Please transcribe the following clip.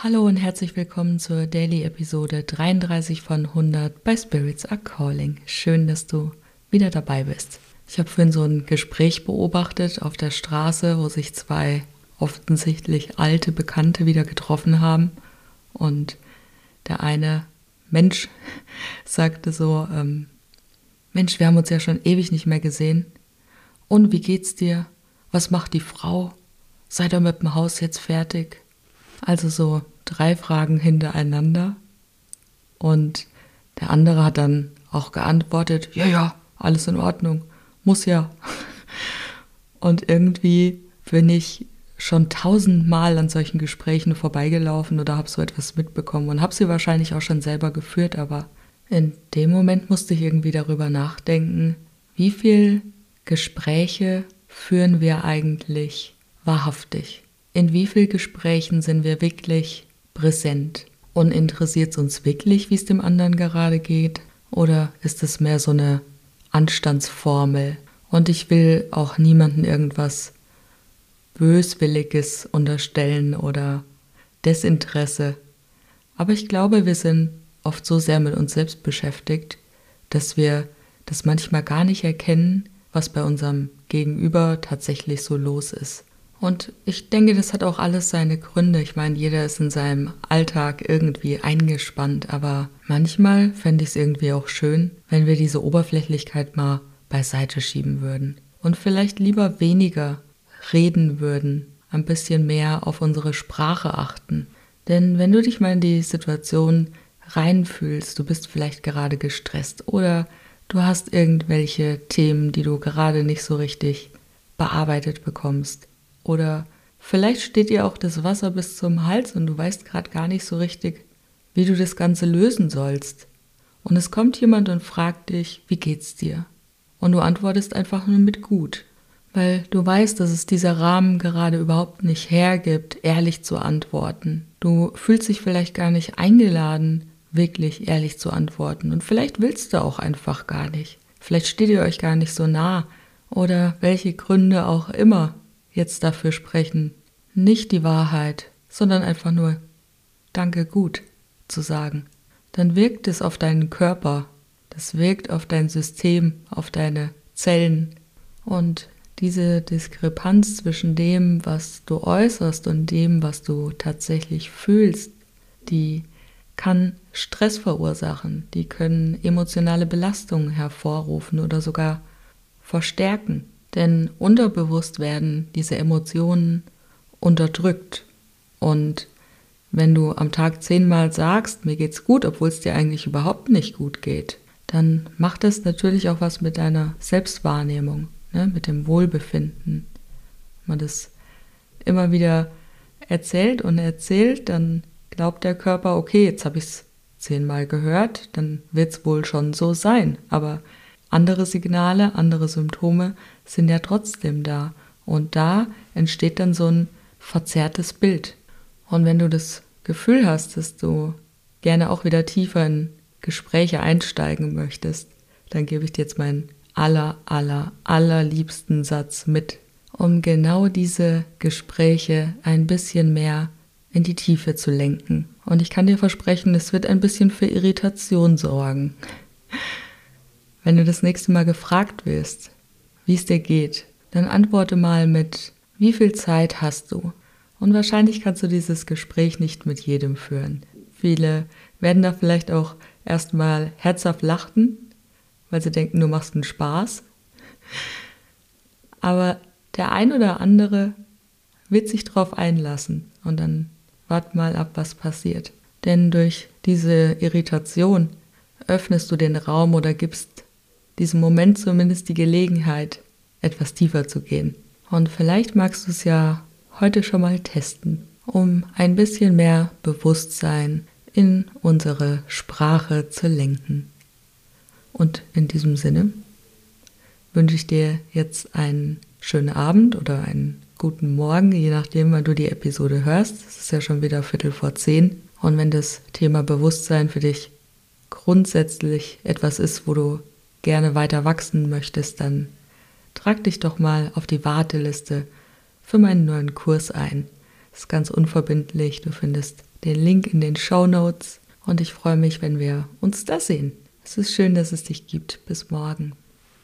Hallo und herzlich willkommen zur Daily Episode 33 von 100 bei Spirits Are Calling. Schön, dass du wieder dabei bist. Ich habe vorhin so ein Gespräch beobachtet auf der Straße, wo sich zwei offensichtlich alte Bekannte wieder getroffen haben und der eine Mensch sagte so, ähm, Mensch, wir haben uns ja schon ewig nicht mehr gesehen. Und wie geht's dir? Was macht die Frau? Seid ihr mit dem Haus jetzt fertig? Also so drei Fragen hintereinander. Und der andere hat dann auch geantwortet, ja, ja, alles in Ordnung, muss ja. Und irgendwie bin ich schon tausendmal an solchen Gesprächen vorbeigelaufen oder habe so etwas mitbekommen und habe sie wahrscheinlich auch schon selber geführt, aber in dem Moment musste ich irgendwie darüber nachdenken, wie viel Gespräche führen wir eigentlich wahrhaftig? In wie vielen Gesprächen sind wir wirklich präsent? Und interessiert es uns wirklich, wie es dem anderen gerade geht? Oder ist es mehr so eine Anstandsformel? Und ich will auch niemanden irgendwas Böswilliges unterstellen oder Desinteresse. Aber ich glaube, wir sind oft so sehr mit uns selbst beschäftigt, dass wir das manchmal gar nicht erkennen, was bei unserem Gegenüber tatsächlich so los ist. Und ich denke, das hat auch alles seine Gründe. Ich meine, jeder ist in seinem Alltag irgendwie eingespannt, aber manchmal fände ich es irgendwie auch schön, wenn wir diese Oberflächlichkeit mal beiseite schieben würden und vielleicht lieber weniger reden würden, ein bisschen mehr auf unsere Sprache achten. Denn wenn du dich mal in die Situation reinfühlst, du bist vielleicht gerade gestresst oder du hast irgendwelche Themen, die du gerade nicht so richtig bearbeitet bekommst. Oder vielleicht steht dir auch das Wasser bis zum Hals und du weißt gerade gar nicht so richtig, wie du das Ganze lösen sollst. Und es kommt jemand und fragt dich, wie geht's dir? Und du antwortest einfach nur mit gut weil du weißt, dass es dieser Rahmen gerade überhaupt nicht hergibt, ehrlich zu antworten. Du fühlst dich vielleicht gar nicht eingeladen, wirklich ehrlich zu antworten. Und vielleicht willst du auch einfach gar nicht. Vielleicht steht ihr euch gar nicht so nah. Oder welche Gründe auch immer jetzt dafür sprechen, nicht die Wahrheit, sondern einfach nur Danke gut zu sagen. Dann wirkt es auf deinen Körper, das wirkt auf dein System, auf deine Zellen. Und diese Diskrepanz zwischen dem, was du äußerst und dem, was du tatsächlich fühlst, die kann Stress verursachen, die können emotionale Belastungen hervorrufen oder sogar verstärken. Denn unterbewusst werden diese Emotionen unterdrückt. Und wenn du am Tag zehnmal sagst, mir geht's gut, obwohl es dir eigentlich überhaupt nicht gut geht, dann macht das natürlich auch was mit deiner Selbstwahrnehmung ne, mit dem Wohlbefinden. Wenn man das immer wieder erzählt und erzählt, dann glaubt der Körper, okay, jetzt habe ich es zehnmal gehört, dann wird es wohl schon so sein. Aber andere Signale, andere Symptome sind ja trotzdem da. Und da entsteht dann so ein verzerrtes Bild. Und wenn du das Gefühl hast, dass du gerne auch wieder tiefer in Gespräche einsteigen möchtest, dann gebe ich dir jetzt meinen aller, aller, allerliebsten Satz mit, um genau diese Gespräche ein bisschen mehr in die Tiefe zu lenken. Und ich kann dir versprechen, es wird ein bisschen für Irritation sorgen. Wenn du das nächste Mal gefragt wirst, wie es dir geht, dann antworte mal mit, wie viel Zeit hast du? Und wahrscheinlich kannst du dieses Gespräch nicht mit jedem führen. Viele werden da vielleicht auch erstmal herzhaft lachen weil sie denken, du machst einen Spaß. Aber der ein oder andere wird sich darauf einlassen und dann wart mal ab, was passiert. Denn durch diese Irritation öffnest du den Raum oder gibst diesem Moment zumindest die Gelegenheit, etwas tiefer zu gehen. Und vielleicht magst du es ja heute schon mal testen, um ein bisschen mehr Bewusstsein in unsere Sprache zu lenken. Und in diesem Sinne wünsche ich dir jetzt einen schönen Abend oder einen guten Morgen, je nachdem, wann du die Episode hörst. Es ist ja schon wieder Viertel vor zehn. Und wenn das Thema Bewusstsein für dich grundsätzlich etwas ist, wo du gerne weiter wachsen möchtest, dann trag dich doch mal auf die Warteliste für meinen neuen Kurs ein. Das ist ganz unverbindlich. Du findest den Link in den Show Notes und ich freue mich, wenn wir uns da sehen. Es ist schön, dass es dich gibt. Bis morgen.